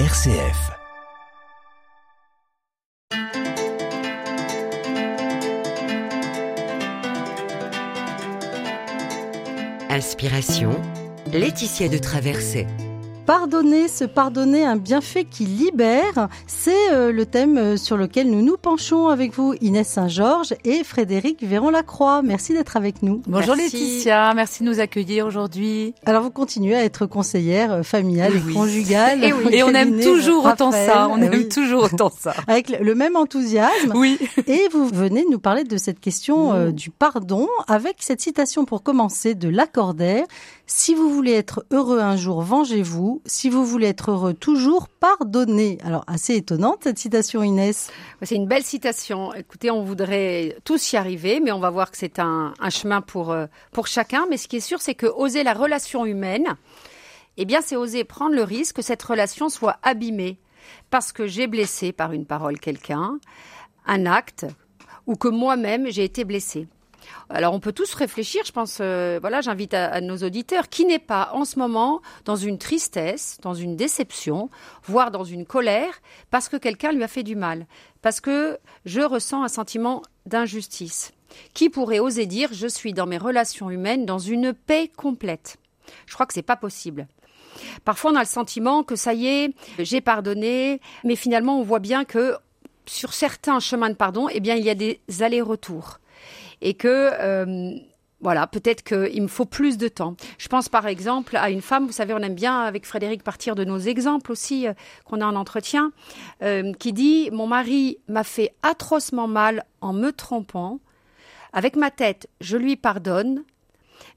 RCF. Inspiration, Laetitia de Traversée. Pardonner, se pardonner un bienfait qui libère, c'est euh, le thème euh, sur lequel nous nous penchons avec vous, Inès Saint-Georges et Frédéric Véron-Lacroix. Merci d'être avec nous. Bonjour Merci. Laetitia, merci de nous accueillir aujourd'hui. Alors vous continuez à être conseillère euh, familiale et conjugale. Et oui. Et on aime toujours autant ça, on aime oui. toujours autant ça. Avec le- le même enthousiasme. Oui. Et vous venez de nous parler de cette question euh, du pardon avec cette citation pour commencer de Lacordaire. Si vous voulez être heureux un jour, vengez-vous. Si vous voulez être heureux toujours, pardonnez. Alors, assez étonnante cette citation, Inès. C'est une belle citation. Écoutez, on voudrait tous y arriver, mais on va voir que c'est un, chemin pour, euh, pour chacun. Mais ce qui est sûr, c'est que oser la relation humaine, eh bien, c'est oser prendre le risque que cette relation soit abîmée parce que j'ai blessé par une parole quelqu'un, un acte, ou que moi-même j'ai été blessée. Alors on peut tous réfléchir, je pense, euh, voilà, j'invite à, nos auditeurs, qui n'est pas en ce moment dans une tristesse, dans une déception, voire dans une colère, parce que quelqu'un lui a fait du mal, parce que je ressens un sentiment d'injustice. Qui pourrait oser dire je suis dans mes relations humaines dans une paix complète? Je crois que c'est pas possible. Parfois on a le sentiment que ça y est, j'ai pardonné, mais finalement on voit bien que sur certains chemins de pardon, eh bien il y a des allers-retours et que euh, voilà, peut-être qu'il me faut plus de temps. Je pense par exemple à une femme, vous savez, on aime bien avec Frédéric partir de nos exemples aussi euh, qu'on a en entretien, euh, qui dit mon mari m'a fait atrocement mal en me trompant. Avec ma tête, je lui pardonne,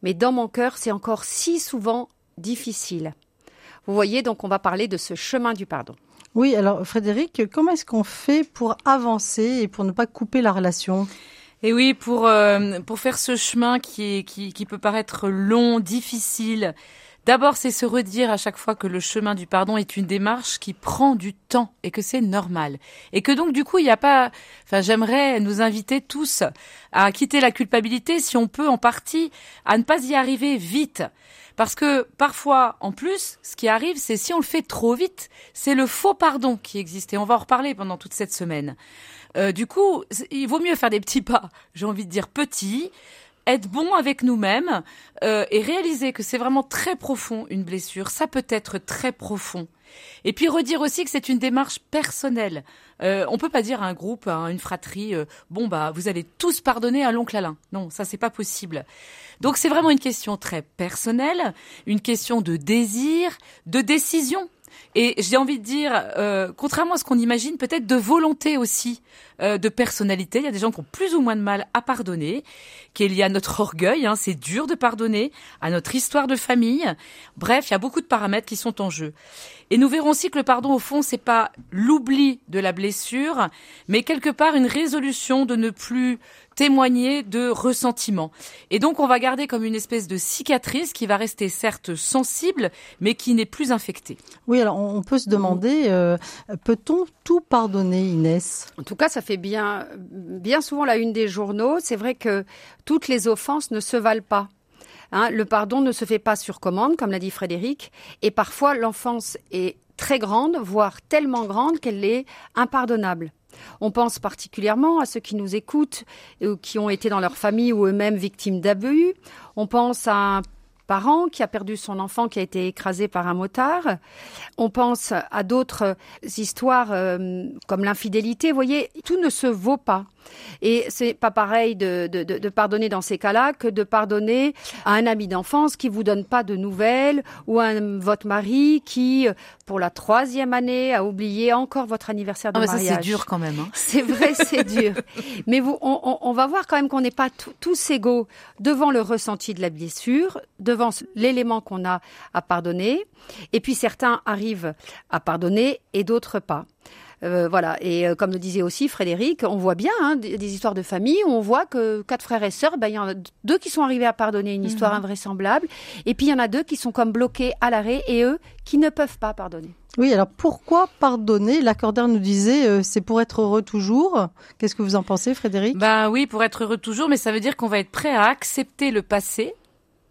mais dans mon cœur, c'est encore si souvent difficile. Vous voyez, donc on va parler de ce chemin du pardon. Oui, alors Frédéric, comment est-ce qu'on fait pour avancer et pour ne pas couper la relation? Et oui, pour euh, pour faire ce chemin qui est qui qui peut paraître long, difficile. D'abord, c'est se redire à chaque fois que le chemin du pardon est une démarche qui prend du temps et que c'est normal. Et que donc, du coup, il n'y a pas, enfin, j'aimerais nous inviter tous à quitter la culpabilité si on peut en partie, à ne pas y arriver vite. Parce que parfois, en plus, ce qui arrive, c'est si on le fait trop vite, c'est le faux pardon qui existe. Et on va en reparler pendant toute cette semaine. Euh, du coup, il vaut mieux faire des petits pas, j'ai envie de dire petits, être bon avec nous-mêmes euh, et réaliser que c'est vraiment très profond une blessure. Ça peut être très profond. Et puis redire aussi que c'est une démarche personnelle. Euh, on peut pas dire à un groupe, à une fratrie, euh, bon bah vous allez tous pardonner à l'oncle Alain. Non, ça c'est pas possible. Donc c'est vraiment une question très personnelle, une question de désir, de décision. Et j'ai envie de dire, euh, contrairement à ce qu'on imagine, peut-être de volonté aussi, euh, de personnalité. Il y a des gens qui ont plus ou moins de mal à pardonner, qui est lié à notre orgueil. Hein, c'est dur de pardonner, à notre histoire de famille. Bref, il y a beaucoup de paramètres qui sont en jeu. Et nous verrons aussi que le pardon, au fond, c'est pas l'oubli de la blessure, mais quelque part une résolution de ne plus témoigner de ressentiment. Et donc, on va garder comme une espèce de cicatrice qui va rester certes sensible, mais qui n'est plus infectée. Oui, alors on on peut se demander, euh, peut-on tout pardonner, Inès? En tout cas, ça fait bien, bien souvent la une des journaux. C'est vrai que toutes les offenses ne se valent pas. Hein, le pardon ne se fait pas sur commande, comme l'a dit Frédéric, et parfois l'offense est très grande, voire tellement grande qu'elle est impardonnable. On pense particulièrement à ceux qui nous écoutent ou qui ont été dans leur famille ou eux-mêmes victimes d'abus. On pense à un parent qui a perdu son enfant qui a été écrasé par un motard. On pense à d'autres histoires euh, comme l'infidélité. Vous voyez, tout ne se vaut pas. Et c'est pas pareil de, de, pardonner dans ces cas-là que de pardonner à un ami d'enfance qui vous donne pas de nouvelles ou à votre mari qui, euh, pour la troisième année, a oublié encore votre anniversaire de Ah, mais mariage. c'est dur quand même. Hein. C'est vrai, c'est dur. Mais vous, on, on- on va voir quand même qu'on n'est pas tous égaux devant le ressenti de la blessure, devant l'élément qu'on a à pardonner. Et puis certains arrivent à pardonner et d'autres pas. Euh, voilà. Et euh, comme le disait aussi Frédéric, on voit bien hein, des, des histoires de famille où on voit que quatre frères et sœurs, ben, il y en a deux qui sont arrivés à pardonner une histoire invraisemblable. Et puis il y en a deux qui sont comme bloqués à l'arrêt et eux qui ne peuvent pas pardonner. Oui, alors pourquoi pardonner? L'accordaire nous disait euh, c'est pour être heureux toujours. Qu'est-ce que vous en pensez, Frédéric? Ben oui, pour être heureux toujours, mais ça veut dire qu'on va être prêt à accepter le passé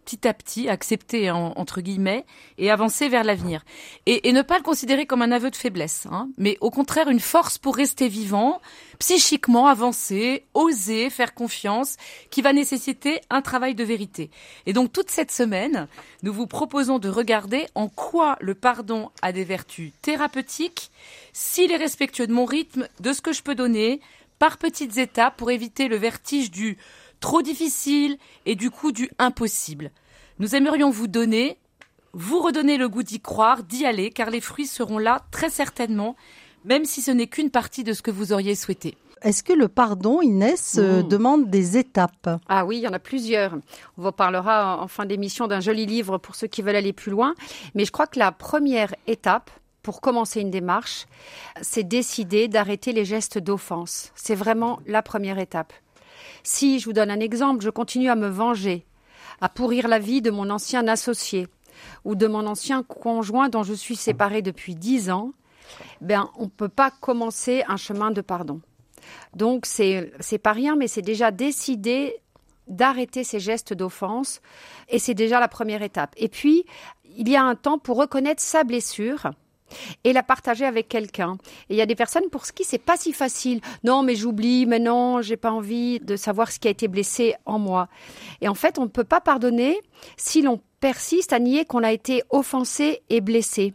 petit à petit, accepter entre guillemets, et avancer vers l'avenir. Et, ne pas le considérer comme un aveu de faiblesse, hein, mais au contraire une force pour rester vivant, psychiquement avancer, oser, faire confiance, qui va nécessiter un travail de vérité. Et donc toute cette semaine, nous vous proposons de regarder en quoi le pardon a des vertus thérapeutiques, s'il est respectueux de mon rythme, de ce que je peux donner, par petites étapes pour éviter le vertige du trop difficile et du coup du impossible. Nous aimerions vous donner, vous redonner le goût d'y croire, d'y aller, car les fruits seront là très certainement, même si ce n'est qu'une partie de ce que vous auriez souhaité. Est-ce que le pardon, Inès, euh, mmh. demande des étapes? Ah oui, il y en a plusieurs. On vous parlera en fin d'émission d'un joli livre pour ceux qui veulent aller plus loin. Mais je crois que la première étape, pour commencer une démarche, c'est décider d'arrêter les gestes d'offense. C'est vraiment la première étape. Si, je vous donne un exemple, je continue à me venger, à pourrir la vie de mon ancien associé ou de mon ancien conjoint dont je suis séparée depuis dix ans, ben, on ne peut pas commencer un chemin de pardon. Donc, c'est, c'est pas rien, mais c'est déjà décider d'arrêter ces gestes d'offense et c'est déjà la première étape. Et puis, il y a un temps pour reconnaître sa blessure et la partager avec quelqu'un. Et il y a des personnes pour qui c'est pas si facile. Non, mais j'oublie, mais non, j'ai pas envie de savoir ce qui a été blessé en moi. Et en fait, on ne peut pas pardonner si l'on persiste à nier qu'on a été offensé et blessé.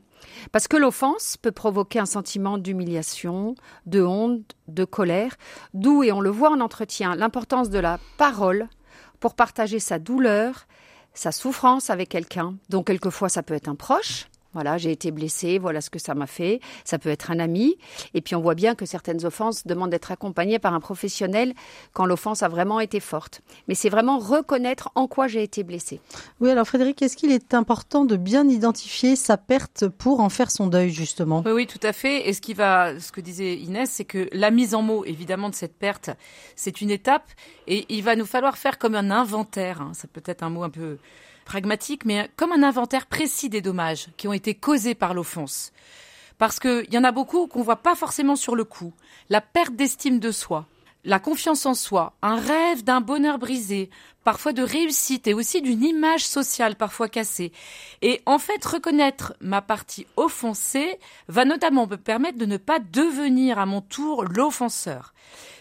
Parce que l'offense peut provoquer un sentiment d'humiliation, de honte, de colère, d'où, et on le voit en entretien, l'importance de la parole pour partager sa douleur, sa souffrance avec quelqu'un. Donc quelquefois ça peut être un proche, voilà, j'ai été blessée, voilà ce que ça m'a fait. Ça peut être un ami. Et puis on voit bien que certaines offenses demandent d'être accompagnées par un professionnel quand l'offense a vraiment été forte. Mais c'est vraiment reconnaître en quoi j'ai été blessée. Oui, alors Frédéric, est-ce qu'il est important de bien identifier sa perte pour en faire son deuil, justement? Oui, oui, tout à fait. Et ce qui va, ce que disait Inès, c'est que la mise en mots, évidemment, de cette perte, c'est une étape. Et il va nous falloir faire comme un inventaire. Hein. Ça peut être un mot un peu pragmatique, mais comme un inventaire précis des dommages qui ont été causés par l'offense. Parce qu'il y en a beaucoup qu'on voit pas forcément sur le coup. La perte d'estime de soi, la confiance en soi, un rêve d'un bonheur brisé, parfois de réussite et aussi d'une image sociale parfois cassée. Et en fait, reconnaître ma partie offensée va notamment me permettre de ne pas devenir à mon tour l'offenseur.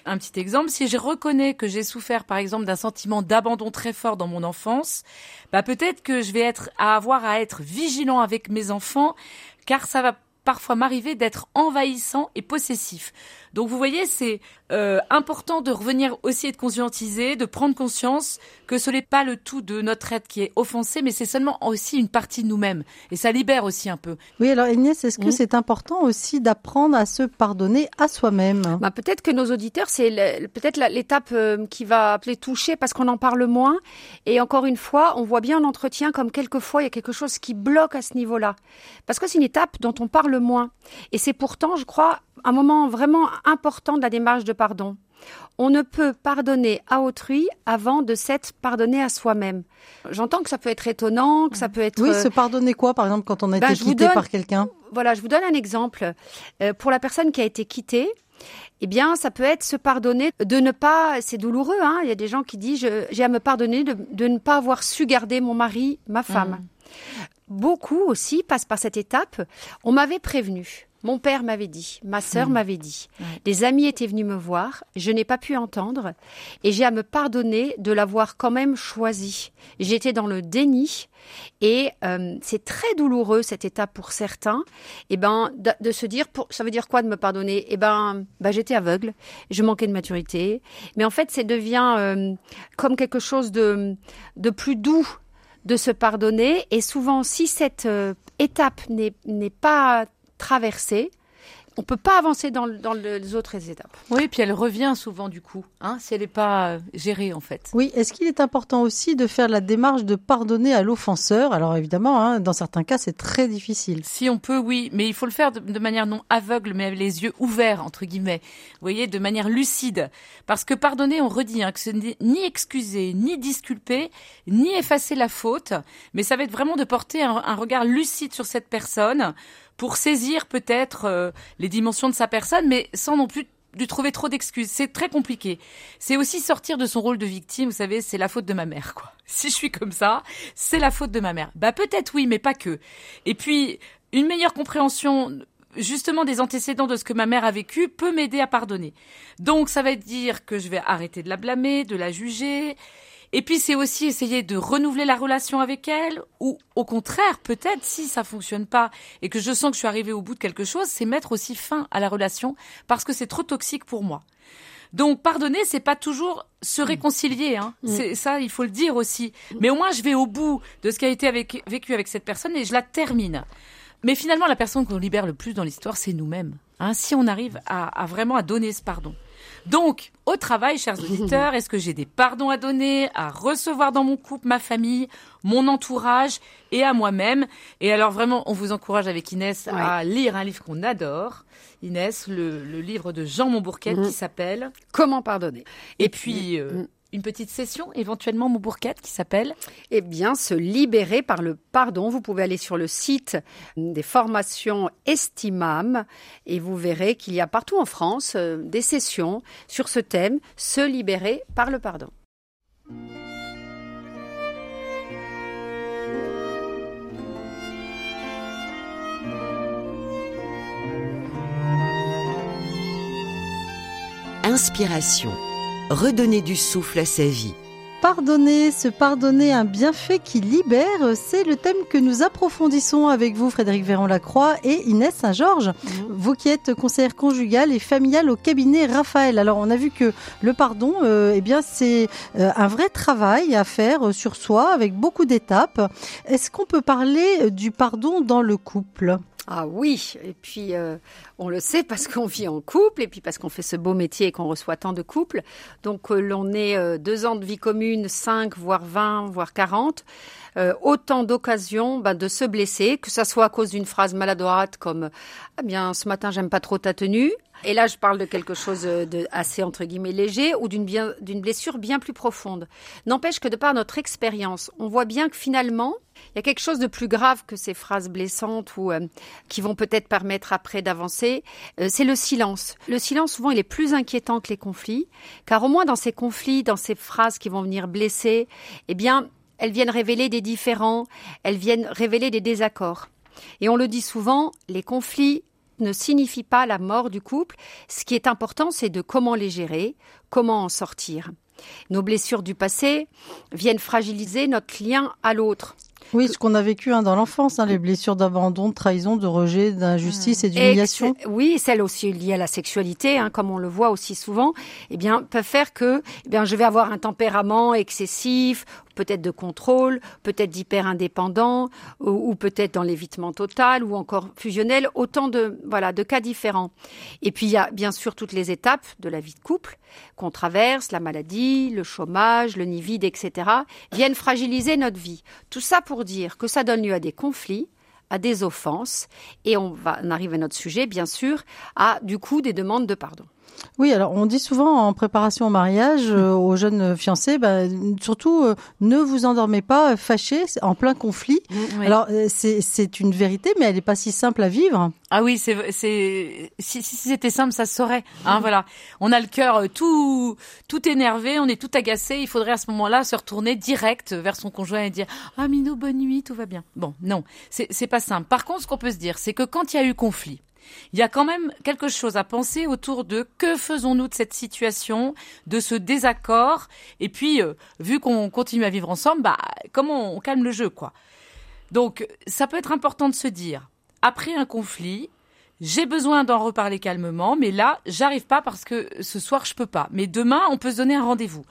Un petit exemple, si je reconnais que j'ai souffert par exemple d'un sentiment d'abandon très fort dans mon enfance, bah peut-être que je vais être à avoir à être vigilant avec mes enfants car ça va parfois m'arriver d'être envahissant et possessif. Donc vous voyez, c'est euh, important de revenir aussi et de conscientiser, de prendre conscience que ce n'est pas le tout de notre être qui est offensé, mais c'est seulement aussi une partie de nous-mêmes. Et ça libère aussi un peu. Oui, alors Agnès, est-ce que mmh. c'est important aussi d'apprendre à se pardonner à soi-même? Bah, Peut-être que nos auditeurs, c'est peut-être l'étape euh, qui va appeler toucher parce qu'on en parle moins. Et encore une fois, on voit bien en entretien comme quelquefois il y a quelque chose qui bloque à ce niveau-là. Parce que c'est une étape dont on parle moins. Et c'est pourtant, je crois, un moment vraiment important de la démarche de pardon. On ne peut pardonner à autrui avant de s'être pardonné à soi-même. J'entends que ça peut être étonnant, que ça peut être... Oui, se pardonner quoi, par exemple, quand on a été bah, quitté par quelqu'un? Voilà, je vous donne un exemple. Euh, pour la personne qui a été quittée, eh bien, ça peut être se pardonner de ne pas, c'est douloureux, hein, il y a des gens qui disent, j'ai à me pardonner de, ne pas avoir su garder mon mari, ma femme. Mmh. Beaucoup aussi passent par cette étape. On m'avait prévenu. Mon père m'avait dit, ma sœur hmm. m'avait dit, des amis étaient venus me voir, je n'ai pas pu entendre, et j'ai à me pardonner de l'avoir quand même choisi. J'étais dans le déni, et euh, c'est très douloureux cette étape pour certains. Et eh ben, de, se dire, pour, ça veut dire quoi de me pardonner? Et eh ben, bah, j'étais aveugle, je manquais de maturité, mais en fait, ça devient euh, comme quelque chose de de plus doux de se pardonner. Et souvent, si cette euh, étape n'est pas traverser on peut pas avancer dans, les autres étapes. Oui, puis elle revient souvent du coup, hein, si elle n'est pas euh, gérée en fait. Oui, est-ce qu'il est important aussi de faire la démarche de pardonner à l'offenseur? Alors évidemment, hein, dans certains cas, c'est très difficile. Si on peut, oui, mais il faut le faire de, manière non aveugle, mais avec les yeux ouverts entre guillemets. Vous voyez, de manière lucide, parce que pardonner, on redit hein, que ce n'est ni excuser, ni disculper, ni effacer la faute, mais ça va être vraiment de porter un regard lucide sur cette personne pour saisir peut-être euh, les dimensions de sa personne, mais sans non plus lui trouver trop d'excuses. C'est très compliqué. C'est aussi sortir de son rôle de victime. Vous savez, c'est la faute de ma mère, quoi. Si je suis comme ça, c'est la faute de ma mère. Bah peut-être oui, mais pas que. Et puis une meilleure compréhension justement des antécédents de ce que ma mère a vécu peut m'aider à pardonner. Donc ça va dire que je vais arrêter de la blâmer, de la juger. Et puis c'est aussi essayer de renouveler la relation avec elle, ou au contraire, peut-être si ça fonctionne pas et que je sens que je suis arrivée au bout de quelque chose, c'est mettre aussi fin à la relation parce que c'est trop toxique pour moi. Donc pardonner, c'est pas toujours se réconcilier. Hein. Mm. C'est ça, il faut le dire aussi. Mais au moins, je vais au bout de ce qui a été avec, vécu avec cette personne et je la termine. Mais finalement, la personne qu'on libère le plus dans l'histoire, c'est nous-mêmes. Hein, si on arrive à, vraiment à donner ce pardon. Donc, au travail, chers auditeurs, est-ce que j'ai des pardons à donner, à recevoir dans mon couple, ma famille, mon entourage et à moi-même? Et alors vraiment, on vous encourage avec Inès à lire un livre qu'on adore. Inès, le, livre de Jean Montbourquet qui mhm. s'appelle Comment pardonner? Et, puis, euh, mm une petite session, éventuellement Moubourquette, qui s'appelle Eh bien, se libérer par le pardon. Vous pouvez aller sur le site des formations Estimam et vous verrez qu'il y a partout en France euh, des sessions sur ce thème, se libérer par le pardon. Inspiration redonner du souffle à sa vie. Pardonner, se pardonner un bienfait qui libère, c'est le thème que nous approfondissons avec vous, Frédéric Véran-Lacroix et Inès Saint-Georges. Mhm. Vous qui êtes conseillère conjugale et familiale au cabinet Raphaël. Alors, on a vu que le pardon, euh, eh bien, c'est euh, un vrai travail à faire sur soi avec beaucoup d'étapes. Est-ce qu'on peut parler du pardon dans le couple? Ah oui, et puis euh, on le sait parce qu'on vit en couple et puis parce qu'on fait ce beau métier et qu'on reçoit tant de couples. Donc euh, l'on est euh, deux ans de vie commune, cinq, voire vingt, voire quarante. autant d'occasions ben, de se blesser, que ça soit à cause d'une phrase maladroite comme ah bien ce matin j'aime pas trop ta tenue, et là, je parle de quelque chose de assez entre guillemets léger ou d'une d'une blessure bien plus profonde. N'empêche que de par notre expérience, on voit bien que finalement, il y a quelque chose de plus grave que ces phrases blessantes ou euh, qui vont peut-être permettre après d'avancer. Euh, c'est le silence. Le silence, souvent, il est plus inquiétant que les conflits, car au moins dans ces conflits, dans ces phrases qui vont venir blesser, eh bien, elles viennent révéler des différends, elles viennent révéler des désaccords. Et on le dit souvent, les conflits ne signifient pas la mort du couple. Ce qui est important, c'est de comment les gérer, comment en sortir. Nos blessures du passé viennent fragiliser notre lien à l'autre. Oui, ce qu'on a vécu hein, dans l'enfance, hein, les blessures d'abandon, de trahison, de rejet, d'injustice et d'humiliation. Oui, celles aussi liées à la sexualité, hein, comme on le voit aussi souvent, eh bien, peuvent faire que, eh bien, je vais avoir un tempérament excessif, peut-être de contrôle, peut-être d'hyper indépendant, ou, peut-être dans l'évitement total, ou encore fusionnel, autant de voilà de cas différents. Et puis il y a bien sûr toutes les étapes de la vie de couple qu'on traverse, la maladie, le chômage, le nid vide, etc., viennent fragiliser notre vie. Tout ça pour dire que ça donne lieu à des conflits, à des offenses, et on va on arrive à notre sujet, bien sûr, à du coup des demandes de pardon. Oui, alors on dit souvent en préparation au mariage euh, aux jeunes fiancés, bah, surtout euh, ne vous endormez pas fâchés en plein conflit. Mm, alors euh, c'est une vérité, mais elle n'est pas si simple à vivre. Ah oui, c'est c'est si, si c'était simple, ça se saurait. Hein, mm. Voilà, on a le cœur tout tout énervé, on est tout agacé. Il faudrait à ce moment-là se retourner direct vers son conjoint et dire ah Minou, bonne nuit, tout va bien. Bon, non, c'est c'est pas simple. Par contre, ce qu'on peut se dire, c'est que quand il y a eu conflit il y a quand même quelque chose à penser autour de que faisons-nous de cette situation, de ce désaccord, et puis euh, vu qu'on continue à vivre ensemble, bah comment on calme le jeu quoi. Donc ça peut être important de se dire après un conflit, j'ai besoin d'en reparler calmement, mais là, j'arrive pas parce que ce soir je peux pas. Mais demain, on peut se donner un rendez-vous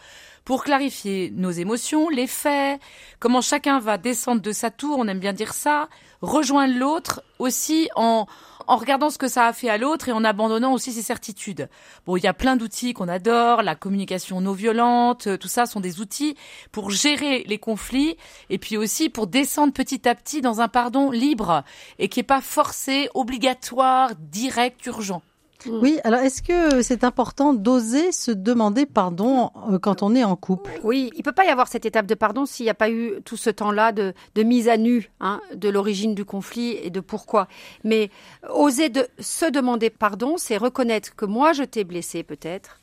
pour clarifier nos émotions, les faits, comment chacun va descendre de sa tour, on aime bien dire ça, rejoindre l'autre aussi en en regardant ce que ça a fait à l'autre et en abandonnant aussi ses certitudes. Bon, il y a plein d'outils qu'on adore, la communication non violente, euh, tout ça sont des outils pour gérer les conflits et puis aussi pour descendre petit à petit dans un pardon libre et qui est pas forcé, obligatoire, direct, urgent. Mm. Oui, alors est-ce que c'est important d'oser se demander pardon euh, quand on est en couple? Oui, il peut pas y avoir cette étape de pardon s'il n'y a pas eu tout ce temps-là de, mise à nu hein, de l'origine du conflit et de pourquoi. Mais oser de se demander pardon, c'est reconnaître que moi je t'ai blessé peut-être,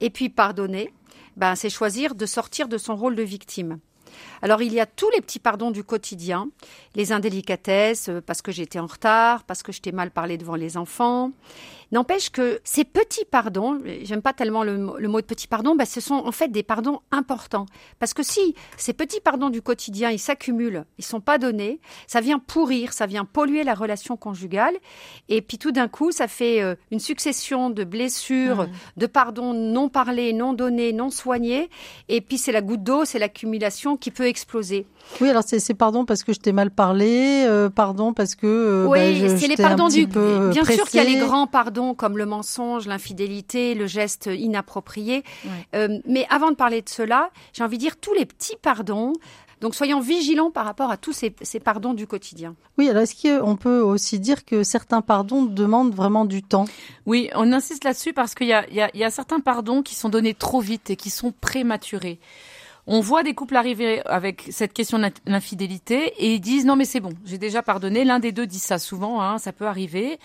et puis pardonner. Ben, c'est choisir de sortir de son rôle de victime. Alors il y a tous les petits pardons du quotidien, les indélicatesses, euh, parce que j'étais en retard, parce que je t'ai mal parlé devant les enfants. N'empêche que ces petits pardons, j'aime pas tellement le, mot de petit pardon, bah, ce sont en fait des pardons importants. Parce que si ces petits pardons du quotidien, ils s'accumulent, ils sont pas donnés, ça vient pourrir, ça vient polluer la relation conjugale. Et puis tout d'un coup, ça fait euh, une succession de blessures, mmh. de pardons non parlés, non donnés, non soignés. Et puis c'est la goutte d'eau, c'est l'accumulation qui peut exploser. Oui, alors c'est pardon parce que je t'ai mal parlé, euh, pardon parce que euh, oui, bah, c'est les pardons du. Bien sûr qu'il y a les grands pardons comme le mensonge, l'infidélité, le geste inapproprié. Euh, mais avant de parler de cela, j'ai envie de dire tous les petits pardons. Donc soyons vigilants par rapport à tous ces, pardons du quotidien. Oui, alors est-ce qu'on peut aussi dire que certains pardons demandent vraiment du temps? Oui, on insiste là-dessus parce qu'il y a certains pardons qui sont donnés trop vite et qui sont prématurés. On voit des couples arriver avec cette question de l'infidélité et ils disent non mais c'est bon, j'ai déjà pardonné. L'un des deux dit ça souvent, hein, ça peut arriver,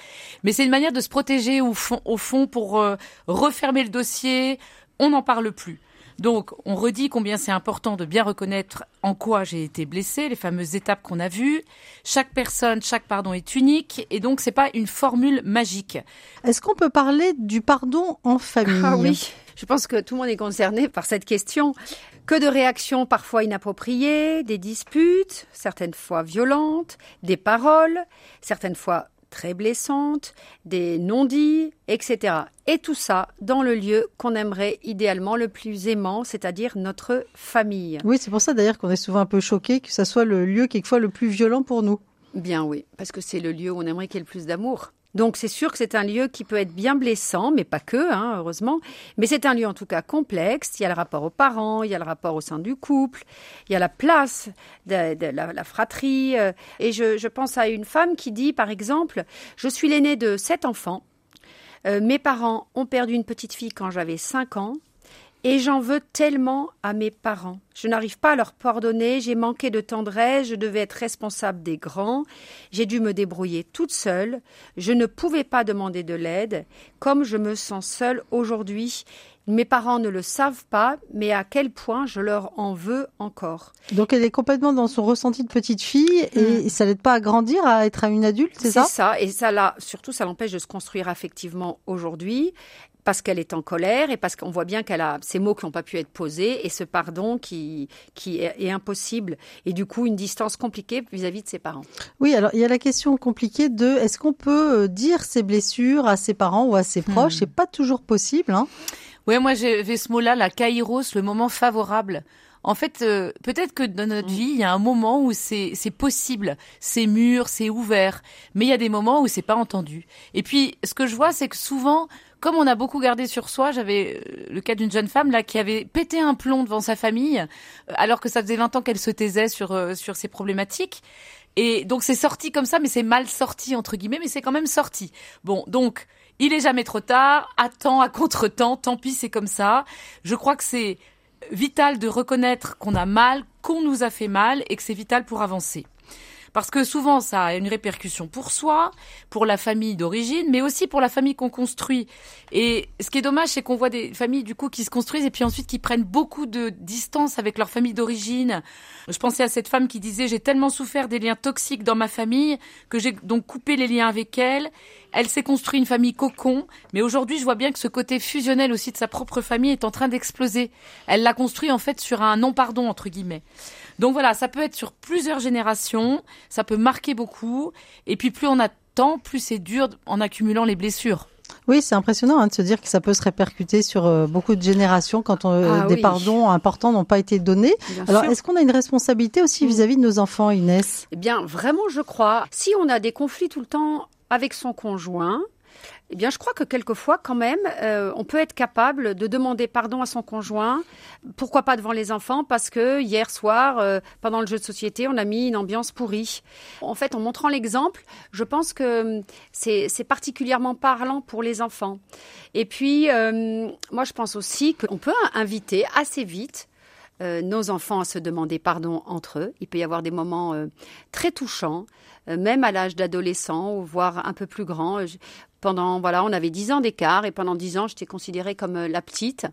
mais c'est une manière de se protéger au fond, pour euh, refermer le dossier. On n'en parle plus. Donc, on redit combien c'est important de bien reconnaître en quoi j'ai été blessé, les fameuses étapes qu'on a vues. Chaque personne, chaque pardon est unique, et donc c'est pas une formule magique. Est-ce qu'on peut parler du pardon en famille Ah oui. Je pense que tout le monde est concerné par cette question. Que de réactions parfois inappropriées, des disputes, certaines fois violentes, des paroles, certaines fois très blessantes, des non-dits, etc. Et tout ça dans le lieu qu'on aimerait idéalement le plus aimant, c'est-à-dire notre famille. Oui, c'est pour ça d'ailleurs qu'on est souvent un peu choqué que ça soit le lieu quelquefois le plus violent pour nous. Bien oui, parce que c'est le lieu où on aimerait qu'il y ait le plus d'amour. Donc c'est sûr que c'est un lieu qui peut être bien blessant, mais pas que, hein, heureusement. Mais c'est un lieu en tout cas complexe. Il y a le rapport aux parents, il y a le rapport au sein du couple, il y a la place de, la, fratrie. Euh, et je, je, pense à une femme qui dit, par exemple, je suis l'aînée de sept enfants. Euh, mes parents ont perdu une petite fille quand j'avais cinq ans. Et j'en veux tellement à mes parents. Je n'arrive pas à leur pardonner, j'ai manqué de tendresse, je devais être responsable des grands, j'ai dû me débrouiller toute seule, je ne pouvais pas demander de l'aide, comme je me sens seule aujourd'hui. Mes parents ne le savent pas, mais à quel point je leur en veux encore. Donc elle est complètement dans son ressenti de petite fille et mm. ça l'aide pas à grandir, à être une adulte, c'est ça? C'est ça, et ça là, surtout ça l'empêche de se construire affectivement aujourd'hui parce qu'elle est en colère et parce qu'on voit bien qu'elle a ces mots qui n'ont pas pu être posés et ce pardon qui, qui est, impossible et du coup une distance compliquée vis-à-vis de ses parents. Oui, alors il y a la question compliquée de est-ce qu'on peut euh, dire ses blessures à ses parents ou à ses proches? Hmm. C'est pas toujours possible. Hein oui, moi j'ai ce mot-là, la kairos, le moment favorable. En fait, euh, peut-être que dans notre hmm. vie, il y a un moment où c'est possible, c'est mûr, c'est ouvert, mais il y a des moments où c'est pas entendu. Et puis, ce que je vois, c'est que souvent, comme on a beaucoup gardé sur soi, j'avais euh, le cas d'une jeune femme là qui avait pété un plomb devant sa famille, euh, alors que ça faisait 20 ans qu'elle se taisait sur euh, sur ses problématiques. Et donc c'est sorti comme ça, mais c'est mal sorti entre guillemets, mais c'est quand même sorti. Bon, donc il est jamais trop tard. Attends à contre-temps. Tant pis, c'est comme ça. Je crois que c'est vital de reconnaître qu'on a mal, qu'on nous a fait mal, et que c'est vital pour avancer. Parce que souvent, ça a une répercussion pour soi, pour la famille d'origine, mais aussi pour la famille qu'on construit. Et ce qui est dommage, c'est qu'on voit des familles, du coup, qui se construisent et puis ensuite qui prennent beaucoup de distance avec leur famille d'origine. Je pensais à cette femme qui disait, j'ai tellement souffert des liens toxiques dans ma famille que j'ai donc coupé les liens avec elle. Elle s'est construit une famille cocon, mais aujourd'hui, je vois bien que ce côté fusionnel aussi de sa propre famille est en train d'exploser. Elle l'a construit, en fait, sur un non-pardon, entre guillemets. Donc voilà, ça peut être sur plusieurs générations, ça peut marquer beaucoup, et puis plus on attend, plus c'est dur en accumulant les blessures. Oui, c'est impressionnant hein, de se dire que ça peut se répercuter sur euh, beaucoup de générations quand euh, ah des pardons importants n'ont pas été donnés. Alors, est-ce qu'on a une responsabilité aussi mm. vis-à-vis -vis de nos enfants, Inès? Eh bien, vraiment, je crois. Si on a des conflits tout le temps avec son conjoint, eh bien, je crois que quelquefois, quand même, euh, on peut être capable de demander pardon à son conjoint. Pourquoi pas devant les enfants? Parce que hier soir, euh, pendant le jeu de société, on a mis une ambiance pourrie. En fait, en montrant l'exemple, je pense que hum, c'est particulièrement parlant pour les enfants. Et puis, euh, moi, je pense aussi qu'on peut inviter assez vite nos enfants à se demander pardon entre eux. Il peut y avoir des moments très touchants, même à l'âge d'adolescent, voire un peu plus grand pendant voilà, on avait 10 ans d'écart et pendant 10 ans, j'étais considérée comme euh, la petite.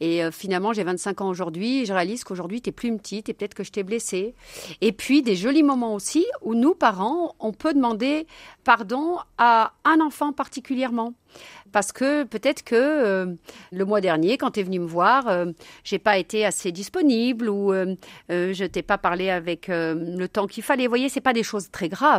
Et euh, finalement, j'ai 25 ans aujourd'hui et je réalise qu'aujourd'hui, tu es plus une petite et peut-être que je t'ai blessée. Et puis des jolis moments aussi où nous parents, on peut demander pardon à un enfant particulièrement parce que peut-être que euh, le mois dernier, quand tu es venu me voir, j'ai pas été assez disponible ou je t'ai pas parlé avec le temps qu'il fallait. Vous voyez, c'est pas des choses très graves.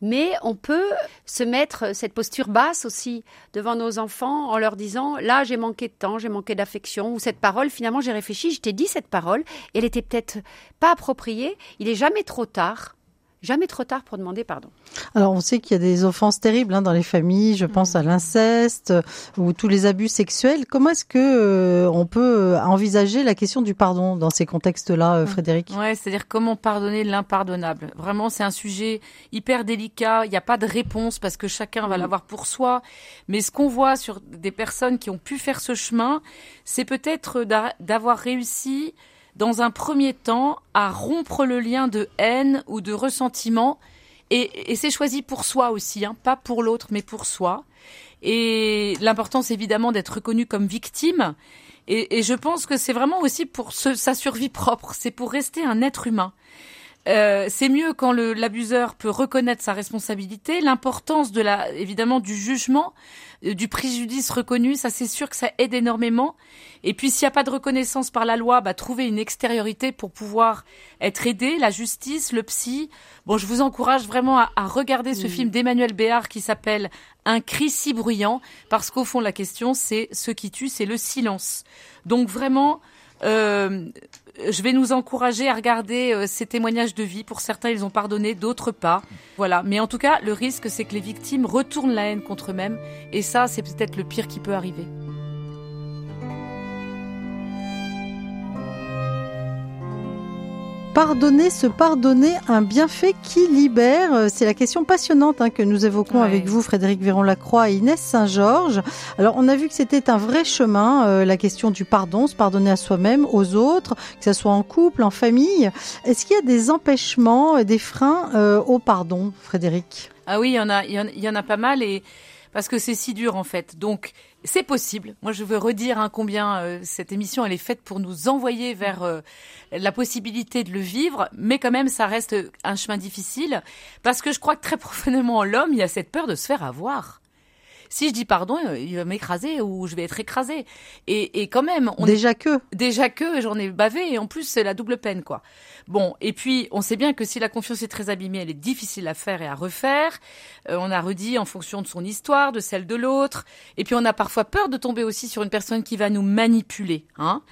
Mais on peut se mettre cette posture basse aussi devant nos enfants en leur disant là j'ai manqué de temps, j'ai manqué d'affection ou cette parole finalement j'ai réfléchi, je t'ai dit cette parole, elle était peut-être pas appropriée, il est jamais trop tard jamais trop tard pour demander pardon. Alors on sait qu'il y a des offenses terribles hein, dans les familles, je pense mm. à l'inceste ou tous les abus sexuels. Comment est-ce que euh, on peut euh, envisager la question du pardon dans ces contextes-là, euh, mm. Frédéric? Ouais, c'est-à-dire comment pardonner l'impardonnable. Vraiment, c'est un sujet hyper délicat. Il n'y a pas de réponse parce que chacun va mm. l'avoir pour soi. Mais ce qu'on voit sur des personnes qui ont pu faire ce chemin, c'est peut-être d'avoir réussi dans un premier temps, à rompre le lien de haine ou de ressentiment. Et, c'est choisi pour soi aussi, hein, pas pour l'autre, mais pour soi. Et l'important, c'est évidemment d'être reconnu comme victime. Et, je pense que c'est vraiment aussi pour sa survie propre, c'est pour rester un être humain. Euh, c'est mieux quand l'abuseur peut reconnaître sa responsabilité, l'importance de la, évidemment, du jugement, euh, du préjudice reconnu, ça c'est sûr que ça aide énormément. Et puis s'il n'y a pas de reconnaissance par la loi, bah, trouver une extériorité pour pouvoir être aidé, la justice, le psy. Bon, je vous encourage vraiment à, regarder ce film d'Emmanuel Béard qui s'appelle Un cri si bruyant, parce qu'au fond la question c'est ce qui tue, c'est le silence. Donc vraiment. Euh, je vais nous encourager à regarder euh, ces témoignages de vie. Pour certains, ils ont pardonné, d'autres pas. Voilà. Mais en tout cas, le risque, c'est que les victimes retournent la haine contre eux-mêmes. Et ça, c'est peut-être le pire qui peut arriver. Pardonner, se pardonner, un bienfait qui libère euh, C'est la question passionnante hein, que nous évoquons avec vous, Frédéric Véron-Lacroix et Inès Saint-Georges. Alors, on a vu que c'était un vrai chemin, euh, la question du pardon, se pardonner à soi-même, aux autres, que ce soit en couple, en famille. Est-ce qu'il y a des empêchements, euh, des freins au pardon, Frédéric? Ah oui, il y en a, il y en a pas mal et parce que c'est si dur en fait. Donc c'est possible. Moi, je veux redire hein, combien euh, cette émission elle est faite pour nous envoyer vers euh, la possibilité de le vivre, mais quand même, ça reste un chemin difficile. Parce que je crois que très profondément en l'homme, il y a cette peur de se faire avoir si je dis pardon, euh, il va m'écraser ou je vais être écrasé. Et, et quand même, on déjà que, déjà que, j'en ai bavé et en plus c'est la double peine quoi. Bon, et puis on sait bien que si la confiance est très abîmée, elle est difficile à faire et à refaire. Euh, on a redit en fonction de son histoire, de celle de l'autre. Et puis on a parfois peur de tomber aussi sur une personne qui va nous manipuler. Hein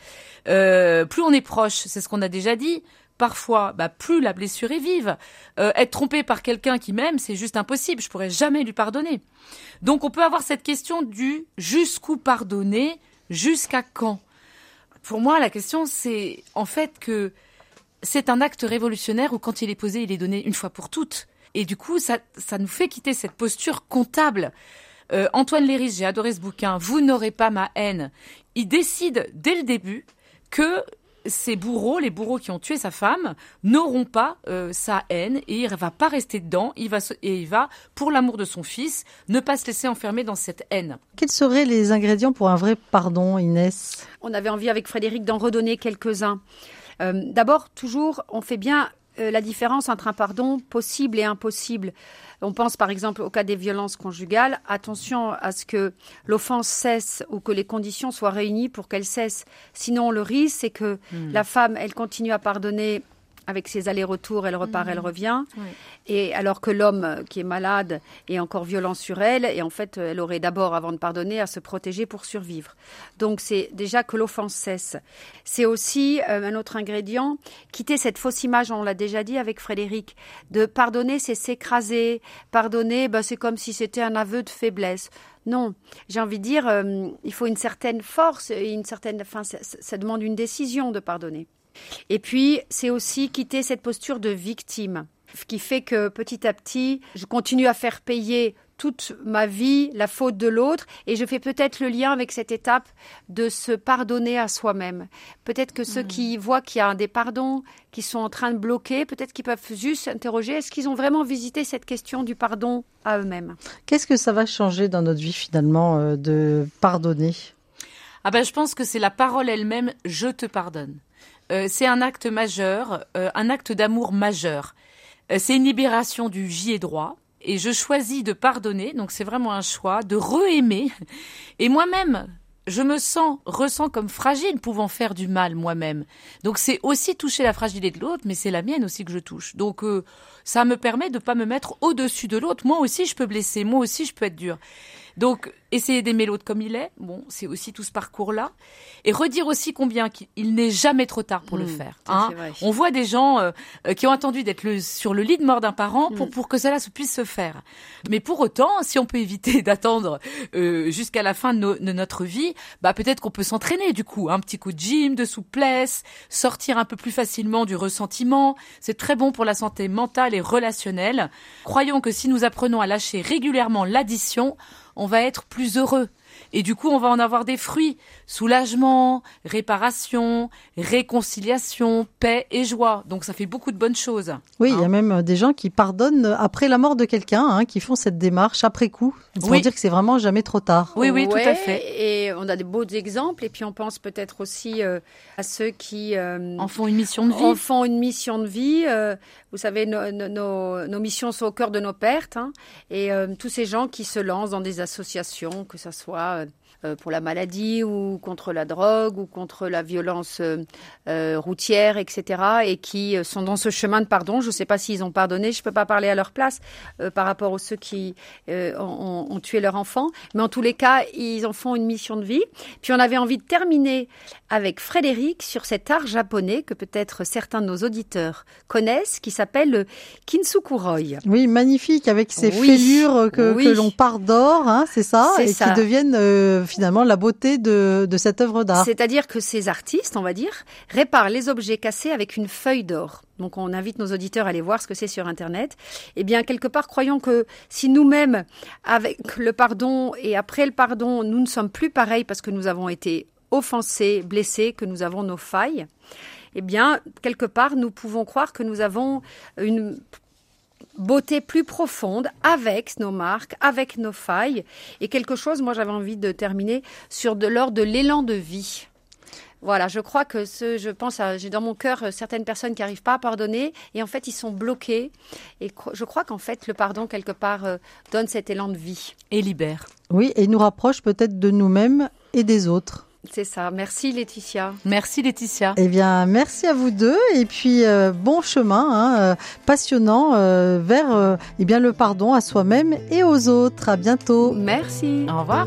euh, plus on est proche, c'est ce qu'on a déjà dit parfois, bah, plus la blessure est vive. Euh, être trompé par quelqu'un qui m'aime, c'est juste impossible. Je pourrais jamais lui pardonner. Donc, on peut avoir cette question du jusqu'où pardonner, jusqu'à quand? Pour moi, la question, c'est en fait que c'est un acte révolutionnaire où quand il est posé, il est donné une fois pour toutes. Et du coup, ça, ça nous fait quitter cette posture comptable. Euh, Antoine Léris, j'ai adoré ce bouquin, Vous n'aurez pas ma haine. Il décide dès le début que ces bourreaux, les bourreaux qui ont tué sa femme, n'auront pas euh, sa haine et il va pas rester dedans. Il va et il va, pour l'amour de son fils, ne pas se laisser enfermer dans cette haine. Quels seraient les ingrédients pour un vrai pardon, Inès? On avait envie avec Frédéric d'en redonner quelques-uns. Euh, d'abord, toujours, on fait bien la différence entre un pardon possible et impossible. On pense par exemple au cas des violences conjugales. Attention à ce que l'offense cesse ou que les conditions soient réunies pour qu'elle cesse. Sinon, le risque, c'est que hmm. la femme, elle continue à pardonner avec ses allers-retours, elle repart, elle Mhm. revient. Oui. Et alors que l'homme qui est malade est encore violent sur elle, et en fait, elle aurait d'abord, avant de pardonner, à se protéger pour survivre. Donc c'est déjà que l'offense cesse. C'est aussi euh, un autre ingrédient, quitter cette fausse image, on l'a déjà dit avec Frédéric, de pardonner, c'est s'écraser. Pardonner, ben, c'est comme si c'était un aveu de faiblesse. Non, j'ai envie de dire, euh, il faut une certaine force et une certaine, enfin, ça demande une décision de pardonner. Et puis, c'est aussi quitter cette posture de victime, ce qui fait que petit à petit, je continue à faire payer toute ma vie la faute de l'autre et je fais peut-être le lien avec cette étape de se pardonner à soi-même. Peut-être que ceux qui voient qu'il y a des pardons qui sont en train de bloquer, peut-être qu'ils peuvent juste s'interroger est-ce qu'ils ont vraiment visité cette question du pardon à eux-mêmes? Qu'est-ce que ça va changer dans notre vie finalement euh, de pardonner? Ah ben, je pense que c'est la parole elle-même, je te pardonne. Euh, c'est un acte majeur, euh, un acte d'amour majeur. Euh, c'est une libération du j'y ai droit. Et je choisis de pardonner, donc c'est vraiment un choix, de re-aimer. Et moi-même, je me sens, ressens comme fragile, pouvant faire du mal moi-même. Donc c'est aussi toucher la fragilité de l'autre, mais c'est la mienne aussi que je touche. Donc ça me permet de pas me mettre au-dessus de l'autre. Moi aussi, je peux blesser, moi aussi, je peux être dur. Donc, essayer d'aimer l'autre comme il est, bon, c'est aussi tout ce parcours-là. Et redire aussi combien il n'est jamais trop tard pour le Mmh, faire. hein. On voit des gens euh, euh, qui ont attendu d'être le- sur le lit de mort d'un parent pour, Mm. pour que cela se puisse se faire. Mais pour autant, si on peut éviter d'attendre euh, jusqu'à la fin de, no- de notre vie, bah peut-être qu'on peut s'entraîner du coup. Un petit coup de gym, de souplesse, sortir un peu plus facilement du ressentiment. C'est très bon pour la santé mentale et relationnelle. Croyons que si nous apprenons à lâcher régulièrement l'addition, on va être plus heureux. Et du coup, on va en avoir des fruits. Soulagement, réparation, réconciliation, paix et joie. Donc ça fait beaucoup de bonnes choses. Oui, il y a Hein. même euh, des gens qui pardonnent après la mort de quelqu'un, hein, qui font cette démarche après coup, pour Oui. dire que c'est vraiment jamais trop tard. Oui, oui, tout à fait. Et on a des beaux exemples. Et puis on pense peut-être aussi euh, à ceux qui euh, En font une mission de vie. en font une mission de vie. Euh, vous savez, nos, nos- nos- nos missions sont au cœur de nos pertes. hein. et euh, tous ces gens qui se lancent dans des associations, que ce soit euh, pour la maladie ou contre la drogue ou contre la violence euh, euh, routière, etc. Et qui sont dans ce chemin de pardon. Je ne sais pas s'ils ont pardonné. Je ne peux pas parler à leur place par rapport aux ceux qui ont, ont tué leur enfant. Mais en tous les cas, ils en font une mission de vie. Puis on avait envie de terminer avec Frédéric sur cet art japonais que peut-être certains de nos auditeurs connaissent, qui s'appelle le kintsukuroi. Oui, magnifique, avec ces Oui. fêlures que, Oui. que l'on pardore, hein, c'est ça, et ça. qui deviennent euh, finalement la beauté de, de cette œuvre d'art. C'est-à-dire que ces artistes, on va dire, réparent les objets cassés avec une feuille d'or. Donc on invite nos auditeurs à aller voir ce que c'est sur Internet. Eh bien, quelque part, croyons que si nous-mêmes, avec le pardon et après le pardon, nous ne sommes plus pareils parce que nous avons été offensés, blessés, que nous avons nos failles, eh bien, quelque part, nous pouvons croire que nous avons une beauté plus profonde avec nos marques, avec nos failles. Et quelque chose, moi j'avais envie de terminer sur de l'ordre de l'élan de vie. Voilà, je crois que ce, je pense j'ai dans mon cœur euh, certaines personnes qui n'arrivent pas à pardonner et en fait ils sont bloqués. Et je crois qu'en fait le pardon quelque part euh, donne cet élan de vie. Et libère. Oui, et nous rapproche peut-être de nous-mêmes et des autres. C'est ça. Merci Laetitia. Merci Laetitia. Eh bien, merci à vous deux et puis euh, bon chemin, hein, euh, passionnant euh, vers euh, eh bien le pardon à soi-même et aux autres. À bientôt. Merci. Au revoir.